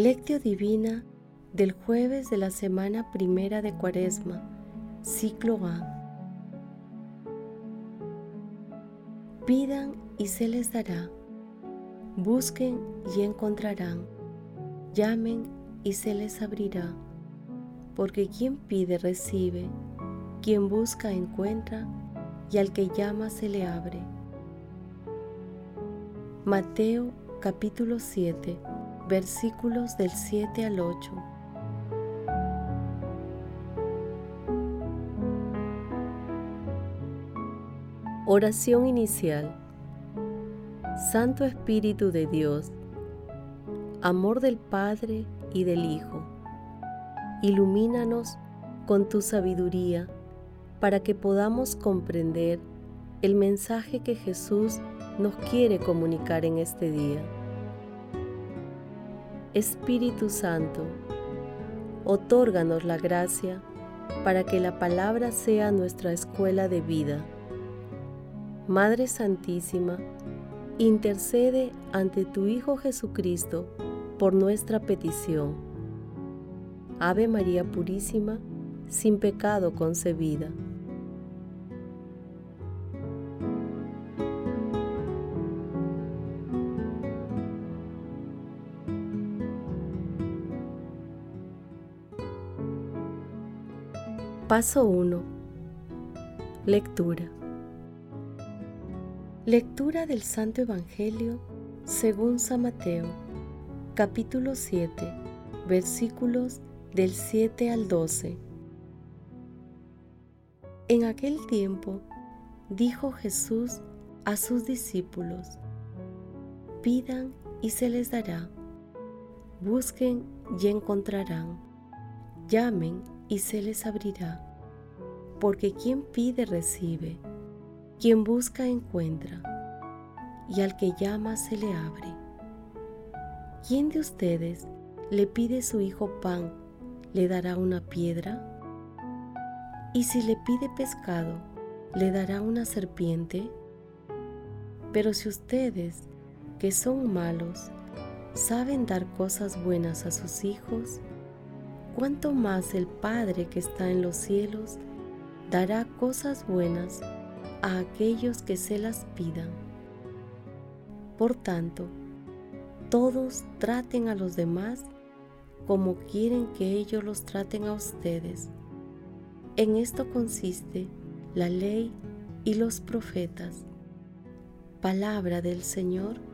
Lectio Divina del jueves de la semana primera de Cuaresma, ciclo A. Pidan y se les dará. Busquen y encontrarán. Llamen y se les abrirá. Porque quien pide recibe, quien busca encuentra, y al que llama se le abre. Mateo capítulo 7 versículos del 7 al 8. Oración inicial. Santo Espíritu de Dios, amor del Padre y del Hijo, ilumínanos con tu sabiduría para que podamos comprender el mensaje que Jesús nos quiere comunicar en este día. Espíritu Santo, otórganos la gracia para que la palabra sea nuestra escuela de vida. Madre Santísima, intercede ante tu Hijo Jesucristo por nuestra petición. Ave María Purísima, sin pecado concebida. Paso 1. Lectura. Lectura del Santo Evangelio según San Mateo, capítulo 7, versículos del 7 al 12. En aquel tiempo dijo Jesús a sus discípulos, pidan y se les dará, busquen y encontrarán, llamen y se les abrirá. Porque quien pide recibe, quien busca encuentra, y al que llama se le abre. ¿Quién de ustedes le pide su hijo pan, le dará una piedra? ¿Y si le pide pescado, le dará una serpiente? Pero si ustedes, que son malos, saben dar cosas buenas a sus hijos, cuánto más el Padre que está en los cielos dará cosas buenas a aquellos que se las pidan. Por tanto, todos traten a los demás como quieren que ellos los traten a ustedes. En esto consiste la ley y los profetas. Palabra del Señor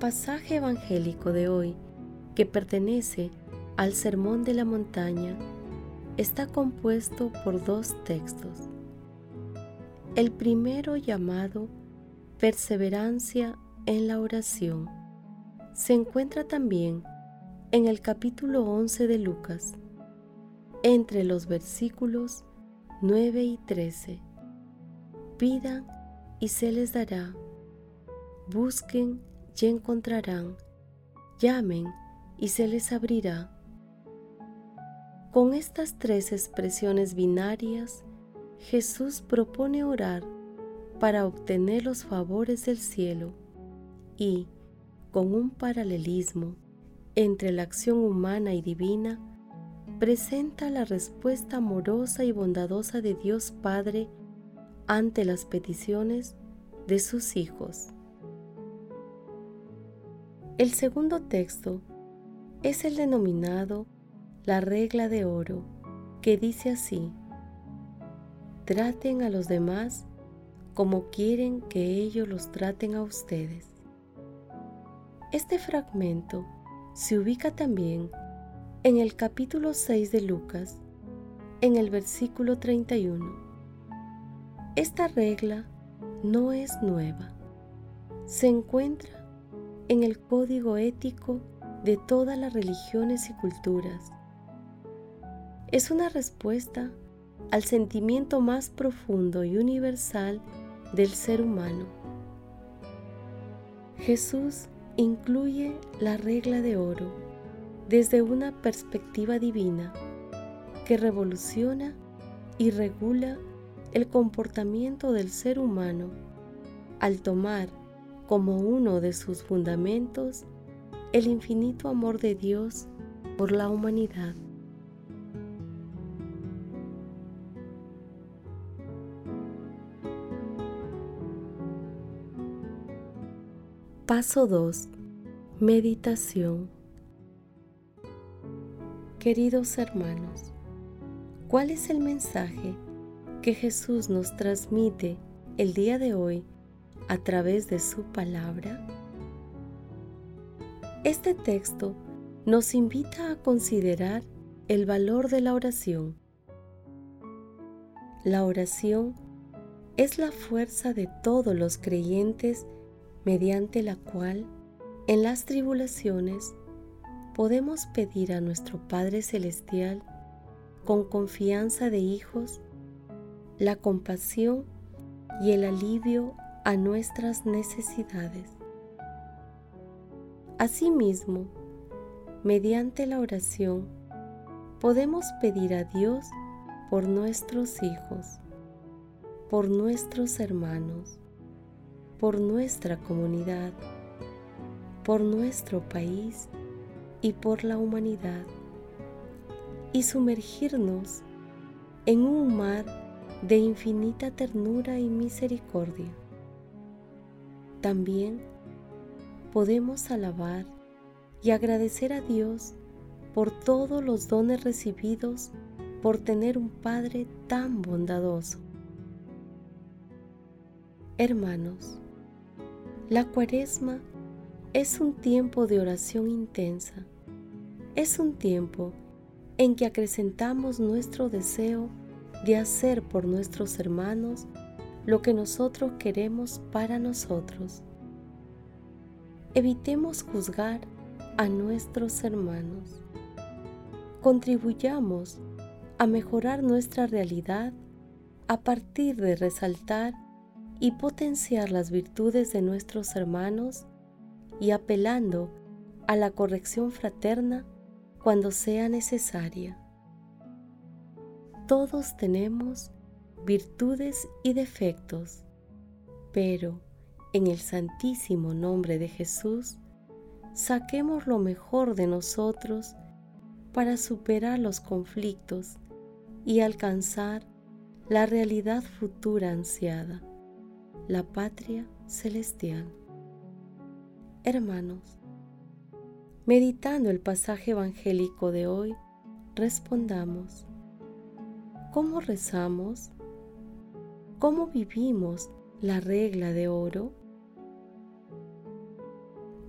pasaje evangélico de hoy, que pertenece al Sermón de la Montaña, está compuesto por dos textos. El primero llamado Perseverancia en la oración se encuentra también en el capítulo 11 de Lucas, entre los versículos 9 y 13. Pidan y se les dará. Busquen y encontrarán, llamen y se les abrirá. Con estas tres expresiones binarias, Jesús propone orar para obtener los favores del cielo y, con un paralelismo entre la acción humana y divina, presenta la respuesta amorosa y bondadosa de Dios Padre ante las peticiones de sus hijos. El segundo texto es el denominado la regla de oro, que dice así, traten a los demás como quieren que ellos los traten a ustedes. Este fragmento se ubica también en el capítulo 6 de Lucas, en el versículo 31. Esta regla no es nueva. Se encuentra en el código ético de todas las religiones y culturas. Es una respuesta al sentimiento más profundo y universal del ser humano. Jesús incluye la regla de oro, desde una perspectiva divina que revoluciona y regula el comportamiento del ser humano al tomar como uno de sus fundamentos el infinito amor de Dios por la humanidad. Paso 2. Meditación. Queridos hermanos, ¿cuál es el mensaje que Jesús nos transmite el día de hoy a través de su palabra? Este texto nos invita a considerar el valor de la oración. La oración es la fuerza de todos los creyentes mediante la cual en las tribulaciones podemos pedir a nuestro Padre Celestial con confianza de hijos la compasión y el alivio a nuestras necesidades. Asimismo, mediante la oración, podemos pedir a Dios por nuestros hijos, por nuestros hermanos, por nuestra comunidad, por nuestro país y por la humanidad, y sumergirnos en un mar de infinita ternura y misericordia. También podemos alabar y agradecer a Dios por todos los dones recibidos por tener un Padre tan bondadoso. Hermanos, la cuaresma es un tiempo de oración intensa. Es un tiempo en que acrecentamos nuestro deseo de hacer por nuestros hermanos lo que nosotros queremos para nosotros. Evitemos juzgar a nuestros hermanos. Contribuyamos a mejorar nuestra realidad a partir de resaltar y potenciar las virtudes de nuestros hermanos y apelando a la corrección fraterna cuando sea necesaria. Todos tenemos virtudes y defectos, pero en el santísimo nombre de Jesús, saquemos lo mejor de nosotros para superar los conflictos y alcanzar la realidad futura ansiada la patria celestial. Hermanos, meditando el pasaje evangélico de hoy, respondamos, ¿cómo rezamos? ¿Cómo vivimos la regla de oro?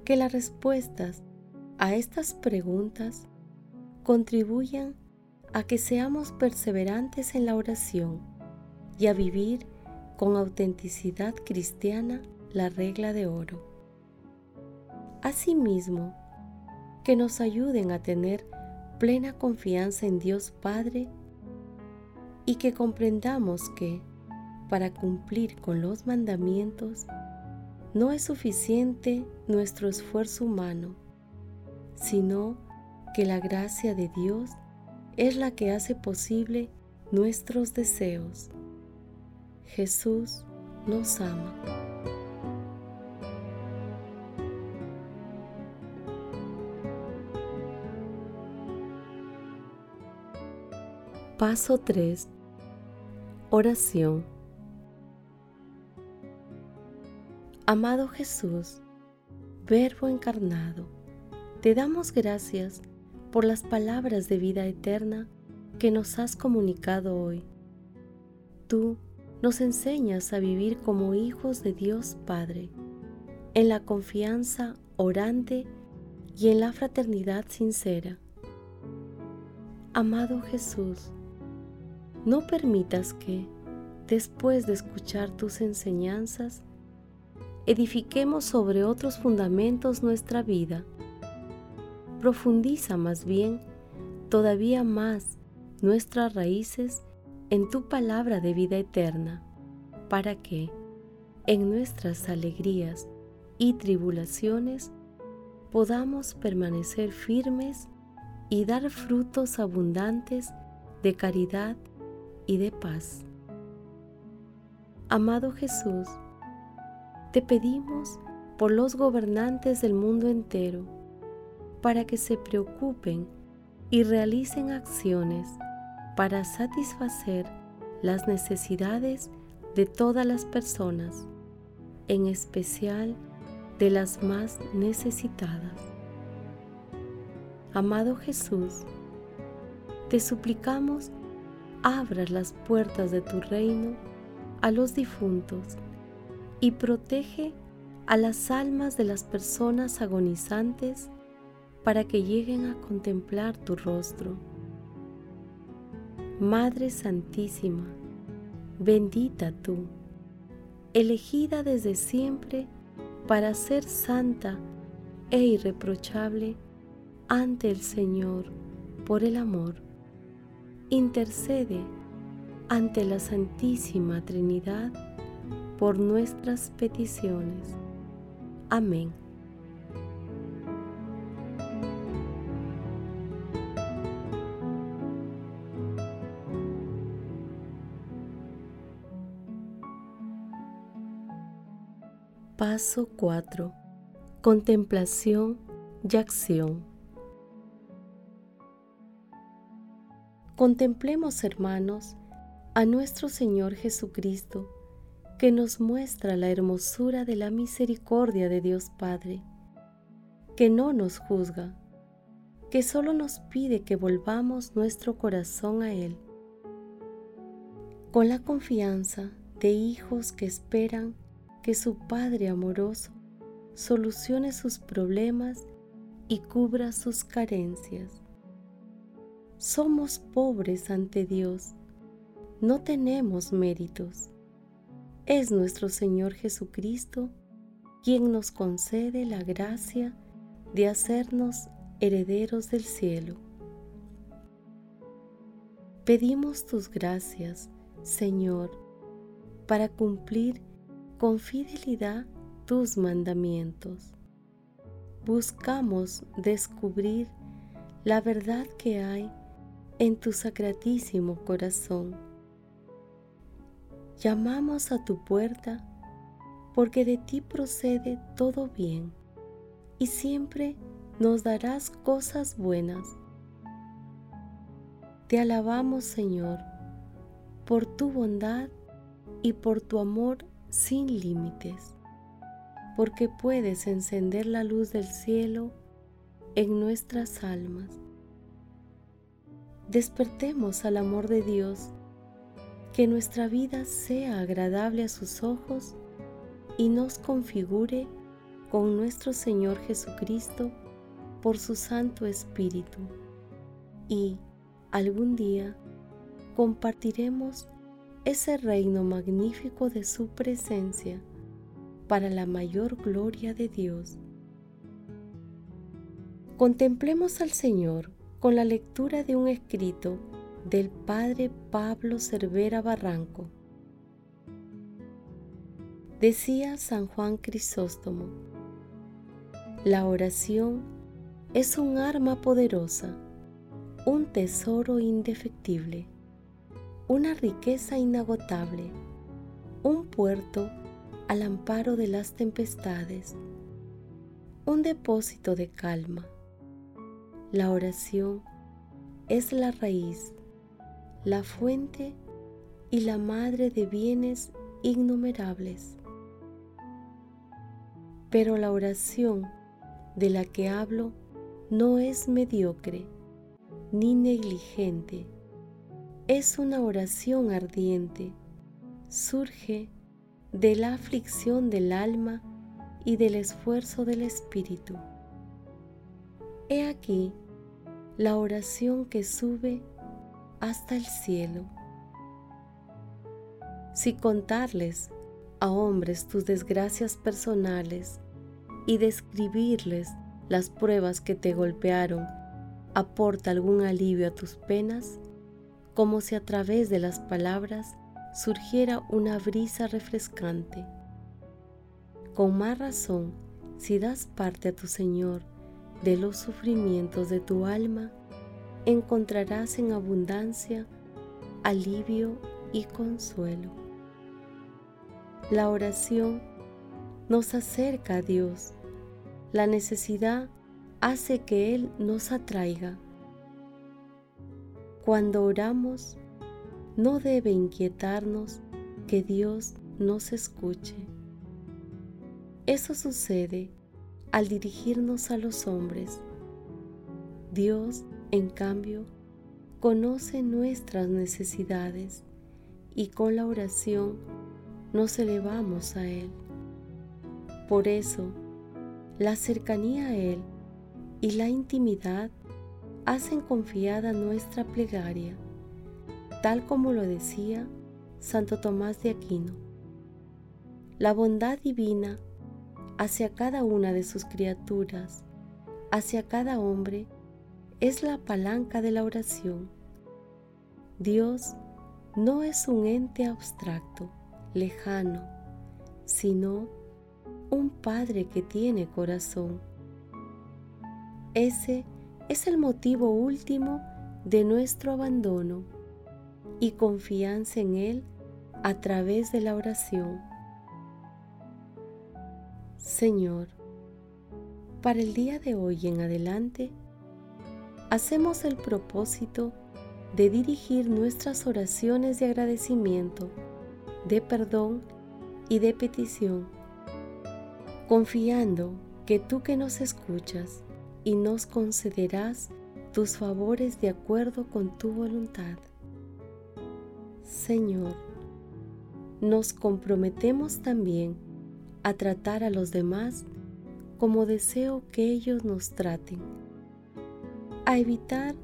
Que las respuestas a estas preguntas contribuyan a que seamos perseverantes en la oración y a vivir con autenticidad cristiana la regla de oro. Asimismo, que nos ayuden a tener plena confianza en Dios Padre y que comprendamos que para cumplir con los mandamientos no es suficiente nuestro esfuerzo humano, sino que la gracia de Dios es la que hace posible nuestros deseos. Jesús nos ama. Paso 3. Oración. Amado Jesús, Verbo encarnado, te damos gracias por las palabras de vida eterna que nos has comunicado hoy. Tú nos enseñas a vivir como hijos de Dios Padre, en la confianza orante y en la fraternidad sincera. Amado Jesús, no permitas que, después de escuchar tus enseñanzas, edifiquemos sobre otros fundamentos nuestra vida. Profundiza más bien todavía más nuestras raíces en tu palabra de vida eterna, para que, en nuestras alegrías y tribulaciones, podamos permanecer firmes y dar frutos abundantes de caridad y de paz. Amado Jesús, te pedimos por los gobernantes del mundo entero, para que se preocupen y realicen acciones para satisfacer las necesidades de todas las personas, en especial de las más necesitadas. Amado Jesús, te suplicamos abras las puertas de tu reino a los difuntos y protege a las almas de las personas agonizantes para que lleguen a contemplar tu rostro. Madre Santísima, bendita tú, elegida desde siempre para ser santa e irreprochable ante el Señor por el amor. Intercede ante la Santísima Trinidad por nuestras peticiones. Amén. Paso 4. Contemplación y acción. Contemplemos, hermanos, a nuestro Señor Jesucristo, que nos muestra la hermosura de la misericordia de Dios Padre, que no nos juzga, que solo nos pide que volvamos nuestro corazón a Él, con la confianza de hijos que esperan que su Padre amoroso solucione sus problemas y cubra sus carencias. Somos pobres ante Dios, no tenemos méritos. Es nuestro Señor Jesucristo quien nos concede la gracia de hacernos herederos del cielo. Pedimos tus gracias, Señor, para cumplir con fidelidad tus mandamientos. Buscamos descubrir la verdad que hay en tu sacratísimo corazón. Llamamos a tu puerta porque de ti procede todo bien y siempre nos darás cosas buenas. Te alabamos Señor por tu bondad y por tu amor sin límites, porque puedes encender la luz del cielo en nuestras almas. Despertemos al amor de Dios, que nuestra vida sea agradable a sus ojos y nos configure con nuestro Señor Jesucristo por su Santo Espíritu. Y algún día compartiremos ese reino magnífico de su presencia para la mayor gloria de Dios. Contemplemos al Señor con la lectura de un escrito del Padre Pablo Cervera Barranco. Decía San Juan Crisóstomo, la oración es un arma poderosa, un tesoro indefectible una riqueza inagotable, un puerto al amparo de las tempestades, un depósito de calma. La oración es la raíz, la fuente y la madre de bienes innumerables. Pero la oración de la que hablo no es mediocre ni negligente es una oración ardiente, surge de la aflicción del alma y del esfuerzo del espíritu. He aquí la oración que sube hasta el cielo. Si contarles a hombres tus desgracias personales y describirles las pruebas que te golpearon aporta algún alivio a tus penas, como si a través de las palabras surgiera una brisa refrescante. Con más razón, si das parte a tu Señor de los sufrimientos de tu alma encontrarás en abundancia alivio y consuelo. La oración nos acerca a Dios. La necesidad hace que Él nos atraiga. Cuando oramos, no debe inquietarnos que Dios nos escuche. Eso sucede al dirigirnos a los hombres. Dios, en cambio, conoce nuestras necesidades y con la oración nos elevamos a Él. Por eso, la cercanía a Él y la intimidad hacen confiada nuestra plegaria, tal como lo decía Santo Tomás de Aquino. La bondad divina hacia cada una de sus criaturas, hacia cada hombre, es la palanca de la oración. Dios no es un ente abstracto, lejano, sino un Padre que tiene corazón. Ese es el motivo último de nuestro abandono y confianza en Él a través de la oración. Señor, para el día de hoy en adelante, hacemos el propósito de dirigir nuestras oraciones de agradecimiento, de perdón y de petición, confiando que tú que nos escuchas y nos concederás tus favores de acuerdo con tu voluntad. Señor, nos comprometemos también a tratar a los demás como deseo que ellos nos traten a evitar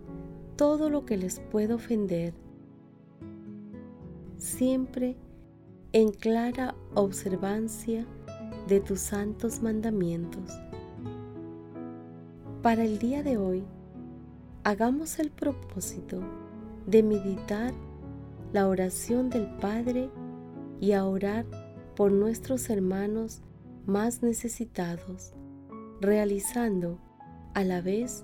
todo lo que les pueda ofender, siempre en clara observancia de tus santos mandamientos. Para el día de hoy, hagamos el propósito de meditar la oración del Padre y a orar por nuestros hermanos más necesitados, realizando a la vez